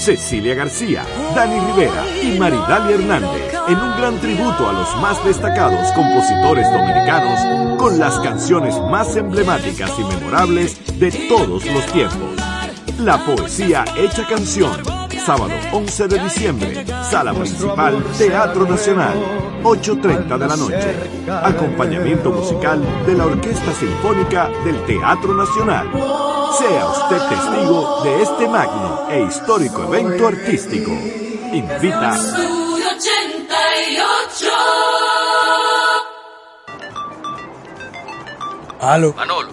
Cecilia García, Dani Rivera y Maridalia Hernández en un gran tributo a los más destacados compositores dominicanos con las canciones más emblemáticas y memorables de todos los tiempos. La poesía hecha canción. Sábado 11 de diciembre, Sala Principal, Teatro Nacional, 8.30 de la noche. Acompañamiento musical de la Orquesta Sinfónica del Teatro Nacional. Sea usted testigo de este magno e histórico evento artístico. Invita. Aló. Manolo,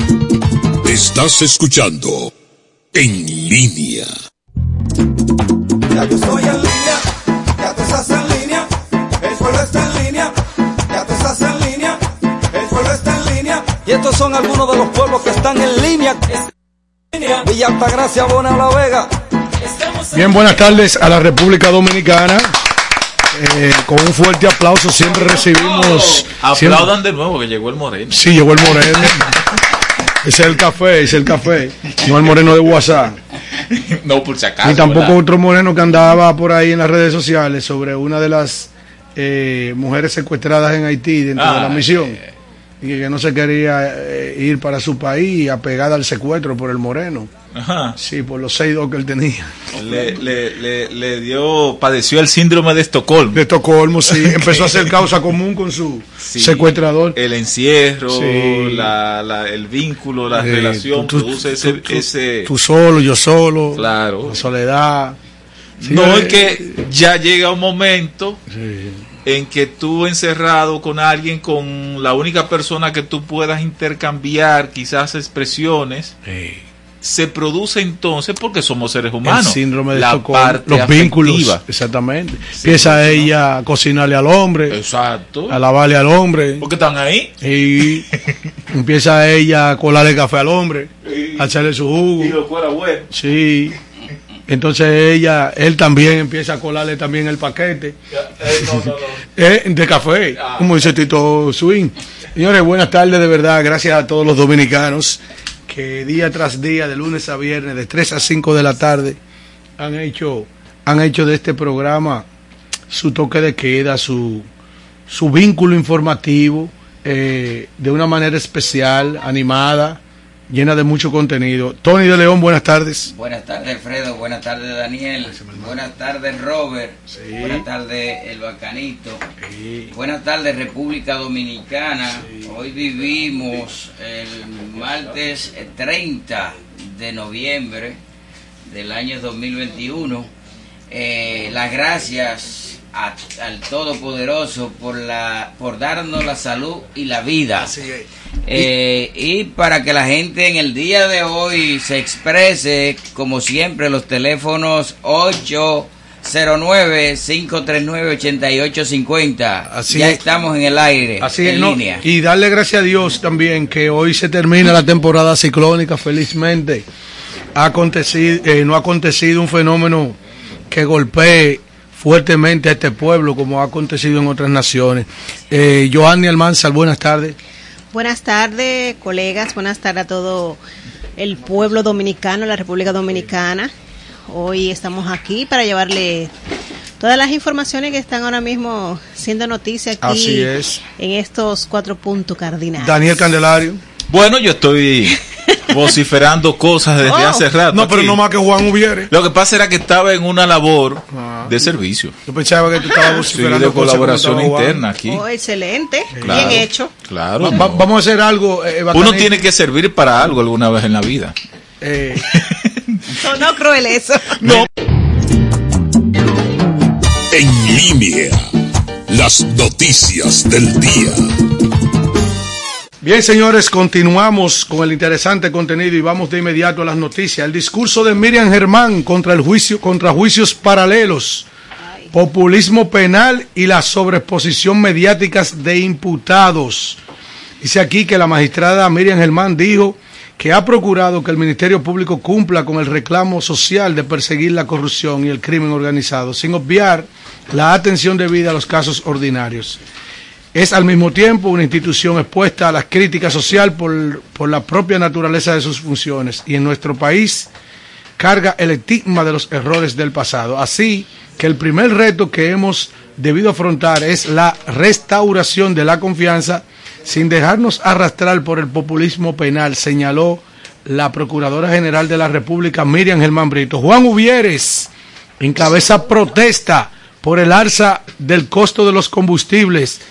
Estás escuchando En línea. Ya yo estoy en línea, ya tú estás en línea, el pueblo está en línea, ya tú estás en línea, el pueblo está en línea. Y estos son algunos de los pueblos que están en línea. Villa Altagracia, Bona La Vega. Bien, buenas tardes a la República Dominicana. Eh, con un fuerte aplauso siempre recibimos. Aplaudan de nuevo que llegó el moreno. Sí, llegó el moreno. Ese es el café, ese es el café. No el moreno de WhatsApp. no, por si acaso. Ni tampoco ¿verdad? otro moreno que andaba por ahí en las redes sociales sobre una de las eh, mujeres secuestradas en Haití dentro de la misión. Y que no se quería eh, ir para su país apegada al secuestro por el moreno. Ajá. Sí, por los seis dos que él tenía. Le, le, le, le dio, padeció el síndrome de Estocolmo. De Estocolmo, sí. Empezó a hacer causa común con su Sí. secuestrador. El encierro, Sí. la, la- el vínculo, la Eh, relación, tú- tú- produce ese... tú- ese Tú solo, yo solo. Claro. La soledad. Sí, no, eh, es que ya llega un momento en que tú encerrado con alguien, con la única persona que tú puedas intercambiar quizás expresiones, se produce entonces porque somos seres humanos. el síndrome de la parte los vínculos, afectiva. exactamente. Empieza ella a cocinarle al hombre, Exacto. a lavarle al hombre, Porque están ahí. y empieza ella a colarle café al hombre, a echarle su Y jugo, lo fuera bueno. sí. Entonces ella, él también empieza a colarle también el paquete Eh, no, no, no. eh, de café, Ah. como dice Tito Swing. Señores, buenas tardes de verdad, gracias a todos los dominicanos que día tras día, de lunes a viernes, de 3 a 5 de la tarde, han hecho, han hecho de este programa su toque de queda, su, su vínculo informativo, eh, de una manera especial, animada, llena de mucho contenido. Tony de León, buenas tardes. Buenas tardes, Alfredo. Buenas tardes, Daniel. Buenas tardes, Robert. Buenas tardes, El Bacanito. Buenas tardes, República Dominicana. Hoy vivimos el martes 30 de noviembre del año 2021. Eh, las gracias a- al Todopoderoso por, la, por darnos la salud y la vida. Eh, y para que la gente en el día de hoy se exprese, como siempre, los teléfonos 809-539-8850. Así ya es. estamos en el aire, Así es, en ¿no? línea. Y darle gracias a Dios también que hoy se termina la temporada ciclónica, felizmente. Ha acontecido, eh, no ha acontecido un fenómeno que golpee fuertemente a este pueblo como ha acontecido en otras naciones. Eh, Joanny Almanzar, buenas tardes. Buenas tardes, colegas. Buenas tardes a todo el pueblo dominicano, la República Dominicana. Hoy estamos aquí para llevarle todas las informaciones que están ahora mismo siendo noticia aquí Así es. en estos cuatro puntos cardinales. Daniel Candelario. Bueno, yo estoy vociferando cosas desde Oh. hace rato. No, pero aquí. no más que Juan hubiere. Lo que pasa era que estaba en una labor Ah. de servicio. Yo pensaba que tú estabas Sí, vociferando de cosas colaboración Juan. interna aquí. Oh, excelente, Claro. bien hecho. Claro. Va- va- vamos a hacer algo. eh, Uno bacanito. tiene que servir para algo alguna vez en la vida. Eh, No, no cruel eso. No. En línea. Las noticias del día. Bien, señores, continuamos con el interesante contenido y vamos de inmediato a las noticias. El discurso de Miriam Germán contra el juicio, contra juicios paralelos, populismo penal y la sobreexposición mediáticas de imputados. Dice aquí que la magistrada Miriam Germán dijo que ha procurado que el Ministerio Público cumpla con el reclamo social de perseguir la corrupción y el crimen organizado, sin obviar la atención debida a los casos ordinarios. Es al mismo tiempo una institución expuesta a la crítica social por, por la propia naturaleza de sus funciones y en nuestro país carga el estigma de los errores del pasado. Así que el primer reto que hemos debido afrontar es la restauración de la confianza sin dejarnos arrastrar por el populismo penal, señaló la Procuradora General de la República, Miriam Germán Brito. Juan Uvieres encabeza protesta por el alza del costo de los combustibles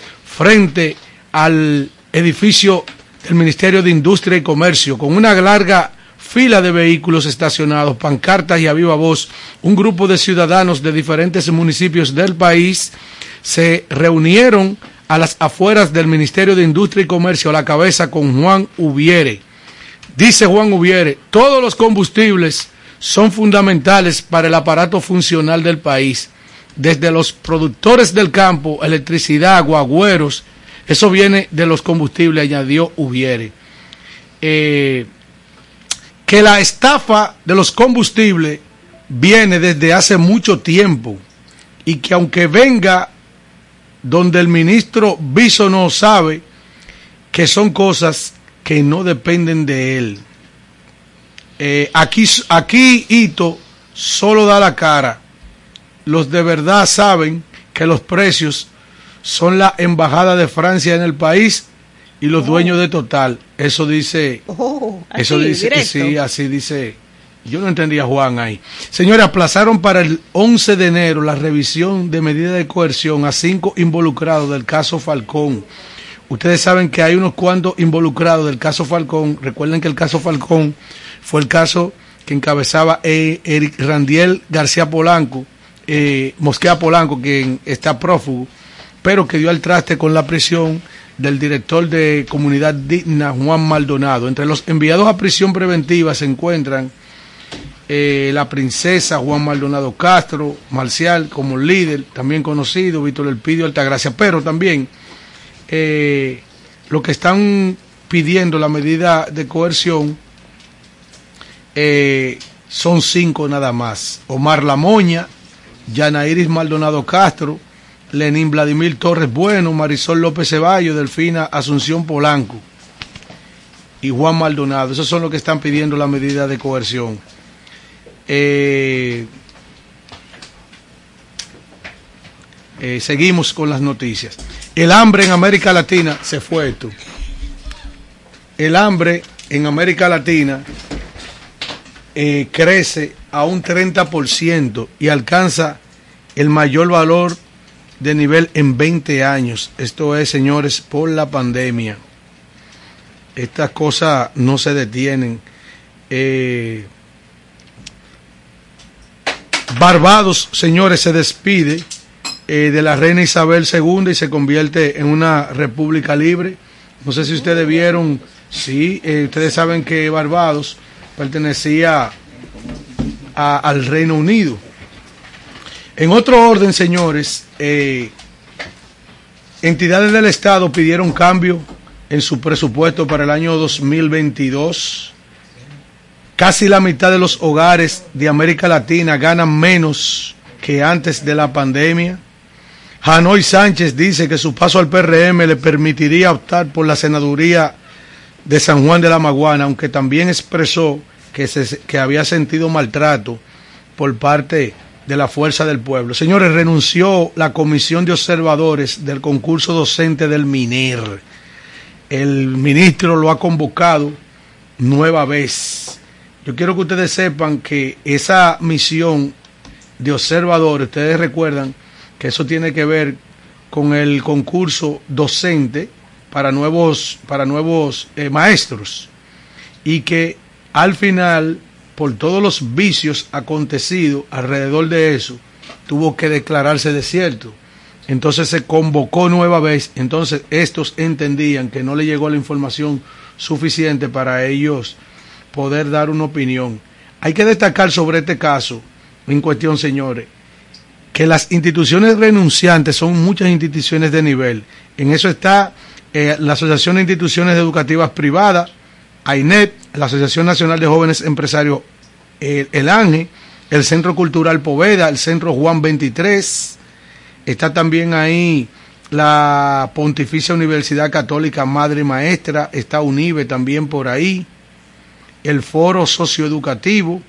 frente al edificio del Ministerio de Industria y Comercio, con una larga fila de vehículos estacionados, pancartas y a viva voz, un grupo de ciudadanos de diferentes municipios del país se reunieron a las afueras del Ministerio de Industria y Comercio a la cabeza con Juan Ubiere. Dice Juan Ubiere, todos los combustibles son fundamentales para el aparato funcional del país, desde los productores del campo, electricidad, guagüeros, eso viene de los combustibles, añadió Ubiere. Eh, que la estafa de los combustibles viene desde hace mucho tiempo y que aunque venga donde el ministro Viso no sabe que son cosas que no dependen de él. Eh, aquí, aquí Ito solo da la cara. Los de verdad saben que los precios son la embajada de Francia en el país y los dueños de Total. Eso dice, Oh, así, eso dice, directo. sí, así dice. Yo no entendía Juan ahí. Señores, aplazaron para el 11 de enero la revisión de medidas de coerción a cinco involucrados del caso Falcón. Ustedes saben que hay unos cuantos involucrados del caso Falcón. Recuerden que el caso Falcón fue el caso que encabezaba eh, Eric Randiel García Polanco, eh, Mosquea Polanco, quien está prófugo, pero que dio al traste con la prisión del director de Comunidad Digna, Juan Maldonado. Entre los enviados a prisión preventiva se encuentran eh, la princesa Juan Maldonado Castro, Marcial como líder, también conocido, Víctor Elpidio Altagracia, pero también eh, lo que están pidiendo la medida de coerción eh, son cinco nada más. Omar Lamoña, Yanairis Maldonado Castro, Lenín Vladimir Torres Bueno, Marisol López Ceballos, Delfina Asunción Polanco y Juan Maldonado. Esos son los que están pidiendo la medida de coerción. Eh, eh, seguimos con las noticias. El hambre en América Latina se fue esto. El hambre en América Latina eh, crece a un 30% y alcanza el mayor valor de nivel en 20 años. Esto es, señores, por la pandemia. Estas cosas no se detienen. Eh, Barbados, señores, se despide eh, de la reina Isabel II y se convierte en una república libre. No sé si ustedes vieron, sí, eh, ustedes saben que Barbados pertenecía al Reino Unido. En otro orden, señores, eh, entidades del Estado pidieron cambio en su presupuesto para el año 2022. Casi la mitad de los hogares de América Latina ganan menos que antes de la pandemia. Hanoi Sánchez dice que su paso al PRM le permitiría optar por la senaduría de San Juan de la Maguana, aunque también expresó que, se, que había sentido maltrato por parte de la Fuerza del Pueblo. Señores, renunció la comisión de observadores del concurso docente del MINER. El ministro lo ha convocado nueva vez. Yo quiero que ustedes sepan que esa misión de observadores, ustedes recuerdan que eso tiene que ver con el concurso docente para nuevos, para nuevos eh, maestros y que al final, por todos los vicios acontecidos alrededor de eso, tuvo que declararse desierto. Entonces se convocó nueva vez, entonces estos entendían que no le llegó la información suficiente para ellos poder dar una opinión. Hay que destacar sobre este caso en cuestión, señores, que las instituciones renunciantes son muchas instituciones de nivel. En eso está eh, la Asociación de Instituciones Educativas Privadas, AINET, la Asociación Nacional de Jóvenes Empresarios, el, el ANGE, el Centro Cultural Poveda, el Centro Juan 23, está también ahí la Pontificia Universidad Católica Madre Maestra, está UNIBE también por ahí, el Foro Socioeducativo,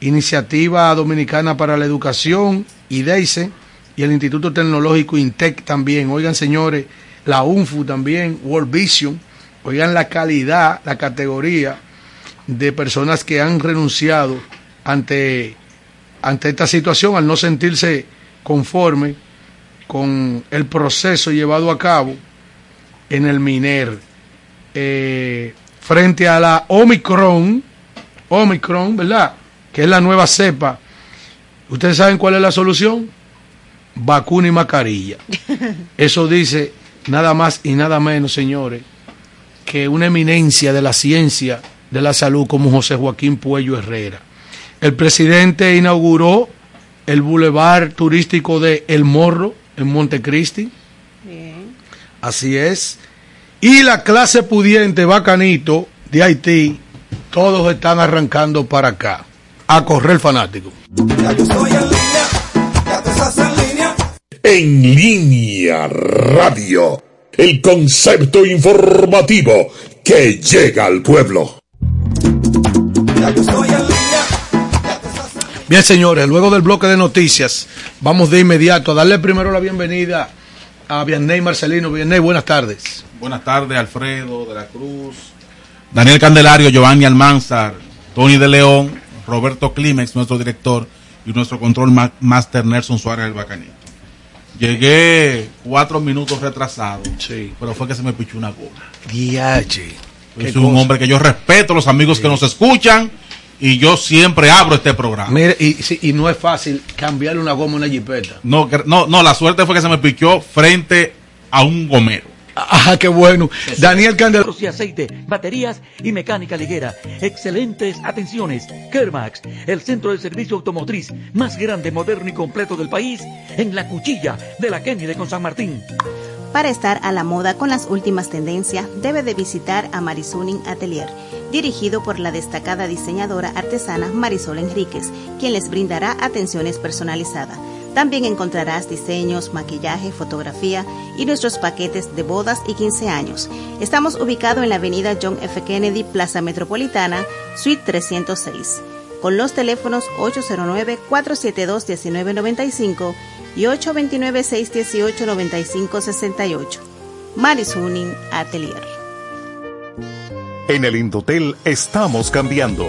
Iniciativa Dominicana para la Educación, IDEICE, y el Instituto Tecnológico INTEC también. Oigan, señores, la UNFU también, World Vision, oigan la calidad, la categoría de personas que han renunciado ante, ante esta situación al no sentirse conforme con el proceso llevado a cabo en el MINER. Eh, frente a la Omicron, Omicron, ¿verdad? Que es la nueva cepa. ¿Ustedes saben cuál es la solución? Vacuna y mascarilla. Eso dice nada más y nada menos, señores, que una eminencia de la ciencia de la salud como José Joaquín Puello Herrera. El presidente inauguró el bulevar turístico de El Morro en Montecristi. Bien. Así es. Y la clase pudiente, bacanito, de Haití, todos están arrancando para acá, a correr fanático. Ya yo estoy en línea, ya tú estás en línea. En línea radio, el concepto informativo que llega al pueblo. Bien, señores, luego del bloque de noticias, vamos de inmediato a darle primero la bienvenida a Vianney Marcelino. Vianney, buenas tardes. Buenas tardes, Alfredo de la Cruz, Daniel Candelario, Giovanni Almanzar, Tony de León, Roberto Climex, nuestro director, y nuestro control ma- master Nelson Suárez el Bacanito. Llegué cuatro minutos retrasado, Sí. pero fue que se me pichó una goma. Diache. Soy un hombre que yo respeto los amigos que nos escuchan y yo siempre abro este programa. Mire, y, y no es fácil cambiarle una goma a una jipeta. No, no, no, la suerte fue que se me pichó frente a un gomero. Ah, qué bueno. Daniel Candelario. y aceite, baterías y mecánica ligera. Excelentes atenciones. Kermax, el centro de servicio automotriz más grande, moderno y completo del país, en la cuchilla de la Kennedy con San Martín. Para estar a la moda con las últimas tendencias, debe de visitar a Marisuning Atelier, dirigido por la destacada diseñadora artesana Marisol Enríquez, quien les brindará atenciones personalizadas. También encontrarás diseños, maquillaje, fotografía y nuestros paquetes de bodas y 15 años. Estamos ubicados en la avenida John F. Kennedy, Plaza Metropolitana, Suite 306, con los teléfonos 809-472-1995 y 829-618-9568. Marisuning Atelier. En el Indotel estamos cambiando.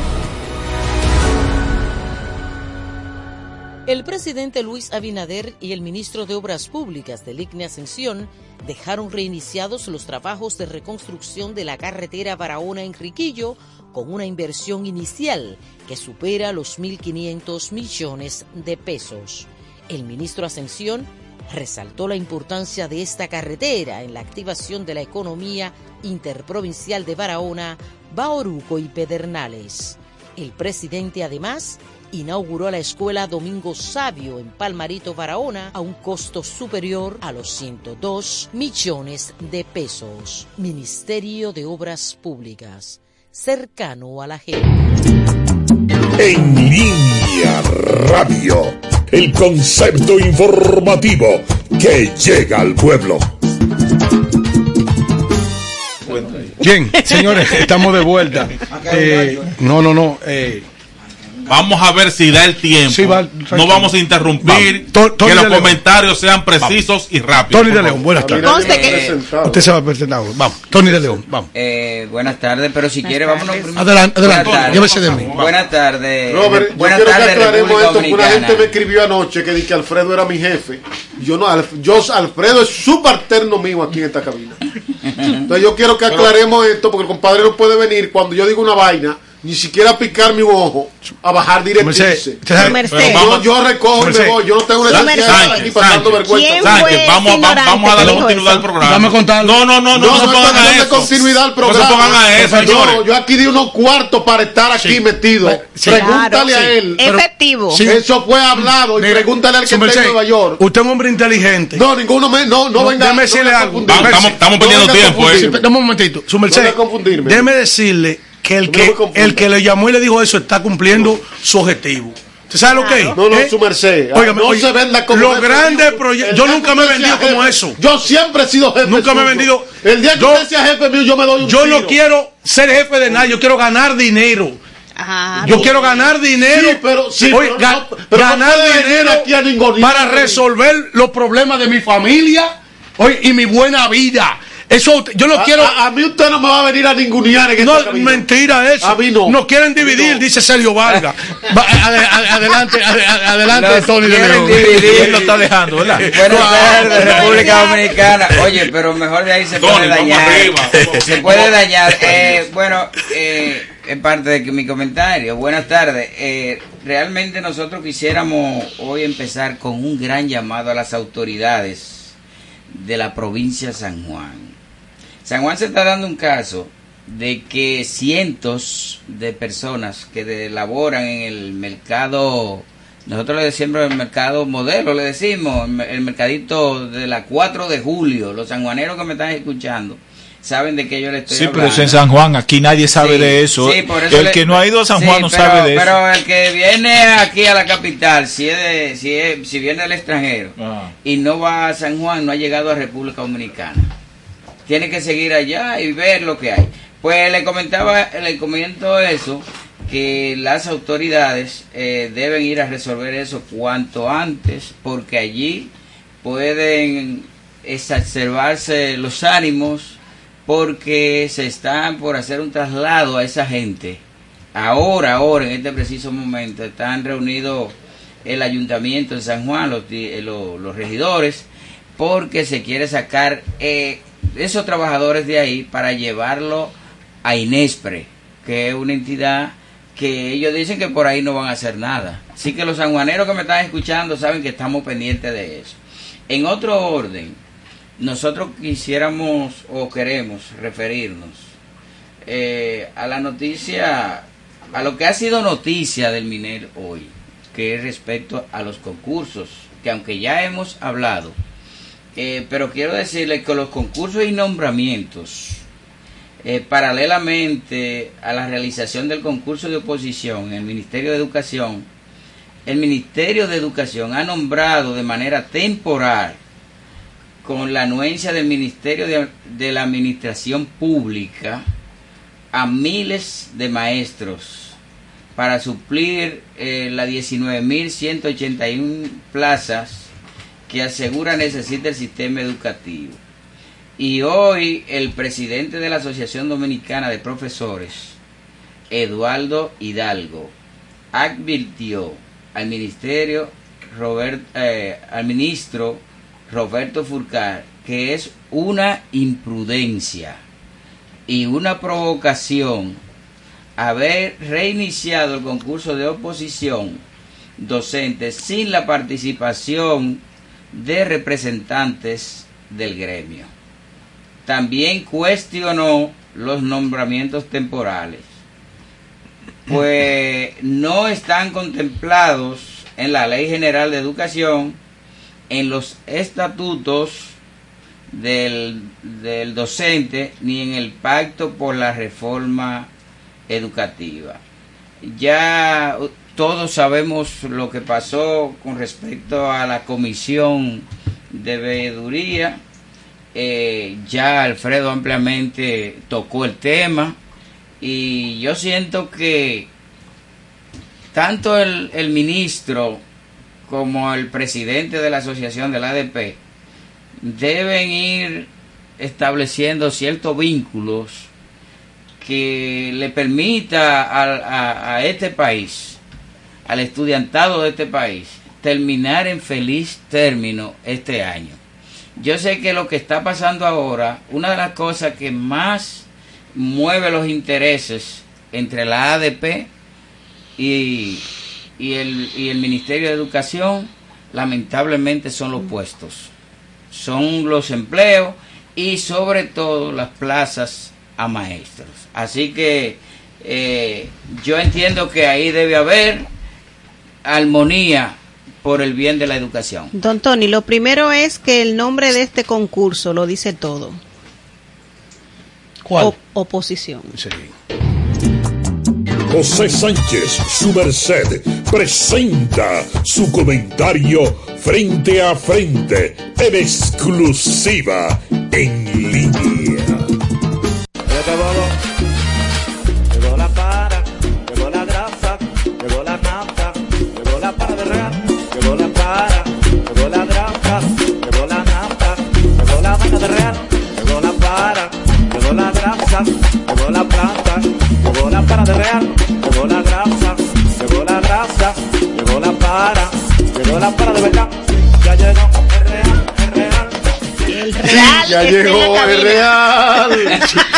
El presidente Luis Abinader y el ministro de Obras Públicas del ICNE Ascensión dejaron reiniciados los trabajos de reconstrucción de la carretera Barahona-Enriquillo con una inversión inicial que supera los 1.500 millones de pesos. El ministro Ascensión resaltó la importancia de esta carretera en la activación de la economía interprovincial de Barahona, Baoruco y Pedernales. El presidente además inauguró la escuela Domingo Sabio en Palmarito, Barahona, a un costo superior a los 102 millones de pesos. Ministerio de Obras Públicas, cercano a la gente. En línea radio, el concepto informativo que llega al pueblo. Bien, señores, estamos de vuelta. Eh, no, no, no. Eh, Vamos a ver si da el tiempo. Sí, va, no vamos a interrumpir. Que los León. comentarios sean precisos y rápidos. Tony de León, buenas tardes. Que- Usted se va a presentar. Vamos, Tony de León, vamos. Eh, buenas tardes, pero si quiere, vámonos primero. Adelante, adelante, Buenas tardes. llévese de mí. Buenas tardes. Robert, yo buenas quiero que aclaremos esto, porque una gente me escribió anoche que, di que Alfredo era mi jefe. Yo no, Alf- yo, Alfredo es subalterno mío aquí en esta cabina. Entonces yo quiero que aclaremos esto, porque el compadre no puede venir cuando yo digo una vaina, ni siquiera picar mi ojo, a bajar Merced. Yo, vamos- yo recojo y me voy, yo no tengo Sí, necesidad de Merced. estar aquí pasando vergüenza. ¿Quién Sánchez, fue vamos, va- vamos a darle continuidad al programa. Dame contar. No, no, no, no, No, no, no, se no, pongan a eso. continuidad al No se programa. pongan a eso, señores. No, yo aquí di unos cuartos para estar aquí metido. Sí. Pregúntale Claro, a sí. él. Efectivo. Sí. Eso fue hablado y pregúntale al que está en Nueva York. Usted es un hombre inteligente. No, ninguno me, no, no, No, venga. déjeme decirle algo. Estamos- perdiendo tiempo, eh. Dame un momentito. Su merced. Déjeme decirle que el que, el que le llamó y le dijo eso está cumpliendo su objetivo. ¿Usted sabe lo que es? No, no, ¿Eh? su merced. Óigame, no oye, se venda como Los grandes proyectos. Yo nunca me he vendido como eso. Yo siempre he sido jefe. Nunca me he vendido. El día que Yo- usted sea jefe mío, yo me doy un Yo no quiero ser jefe de nadie, yo quiero ganar dinero. Ajá. Yo quiero ganar dinero. Sí, pero- sí, Oye, pero ga- no- pero ganar dinero aquí a ningunear. para resolver los problemas de mi familia oye, y mi buena vida. Eso yo no A- quiero. A, a mí usted no me va a venir a ningunear en no, cabina. mentira eso. A mí no. Nos quieren dividir, dice Sergio Vargas. Va, ade- ade- adelante, ade- adelante, Nos Tony de quieren León. dividir. Él lo está dejando, ¿verdad? Buenas tardes, República Dominicana. Oye, pero mejor de ahí se Tony, puede dañar. arriba. Se puede dañar. Eh, bueno, eh, en parte de que mi comentario. Buenas tardes. Eh, realmente nosotros quisiéramos hoy empezar con un gran llamado a las autoridades de la provincia de San Juan. San Juan se está dando un caso de que cientos de personas que laboran en el mercado, nosotros le decimos el mercado modelo, le decimos, el, mercadito de la 4 de julio, los sanjuaneros que me están escuchando, saben de qué yo le estoy Sí, pero hablando. eso en San Juan, aquí nadie sabe Sí, de eso. sí, por eso el le- que no ha ido a San Sí, Juan no pero- sabe de eso. Pero el que viene aquí a la capital, si es de- si, es- si viene del extranjero Ah. y no va a San Juan, no ha llegado a República Dominicana. Tiene que seguir allá y ver lo que hay. Pues le comentaba, le comento eso, que las autoridades eh, deben ir a resolver eso cuanto antes, porque allí pueden exacerbarse los ánimos, porque se están por hacer un traslado a esa gente. Ahora, ahora, en este preciso momento, están reunidos el ayuntamiento de San Juan, los, eh, los, los regidores, porque se quiere sacar eh, esos trabajadores de ahí para llevarlo a Inespre, que es una entidad que ellos dicen que por ahí no van a hacer nada. Así que los sanjuaneros que me están escuchando saben que estamos pendientes de eso. En otro orden, nosotros quisiéramos o queremos referirnos eh, a la noticia, a lo que ha sido noticia del MINER hoy, que es respecto a los concursos, que aunque ya hemos hablado, eh, pero quiero decirle que los concursos y nombramientos, eh, paralelamente a la realización del concurso de oposición en el Ministerio de Educación, el Ministerio de Educación ha nombrado de manera temporal, con la anuencia del Ministerio de, la Administración Pública, a miles de maestros para suplir eh, las 19.181 plazas que asegura necesita el sistema educativo. Y hoy el presidente de la Asociación Dominicana de Profesores, Eduardo Hidalgo, advirtió al ministerio eh, al ministro Roberto Furcar que es una imprudencia y una provocación haber reiniciado el concurso de oposición docente sin la participación de representantes del gremio. También cuestionó los nombramientos temporales, pues no están contemplados en la Ley General de Educación, en los estatutos del, del docente, ni en el pacto por la reforma educativa. Ya todos sabemos lo que pasó con respecto a la comisión de veeduría. Eh, ya Alfredo ampliamente tocó el tema y yo siento que tanto el, ministro como el presidente de la asociación del ADP deben ir estableciendo ciertos vínculos que le permita a, este país, al estudiantado de este país, terminar en feliz término este año. Yo sé que lo que está pasando ahora, una de las cosas que más mueve los intereses entre la ADP y, el Ministerio de Educación, lamentablemente son los puestos, son los empleos y sobre todo las plazas a maestros. Así que eh, yo entiendo que ahí debe haber armonía por el bien de la educación. Don Tony, lo primero es que el nombre de este concurso lo dice todo. ¿Cuál? oposición. Sí. José Sánchez, su merced, presenta su comentario frente a frente, en exclusiva, en línea. Llegó el real.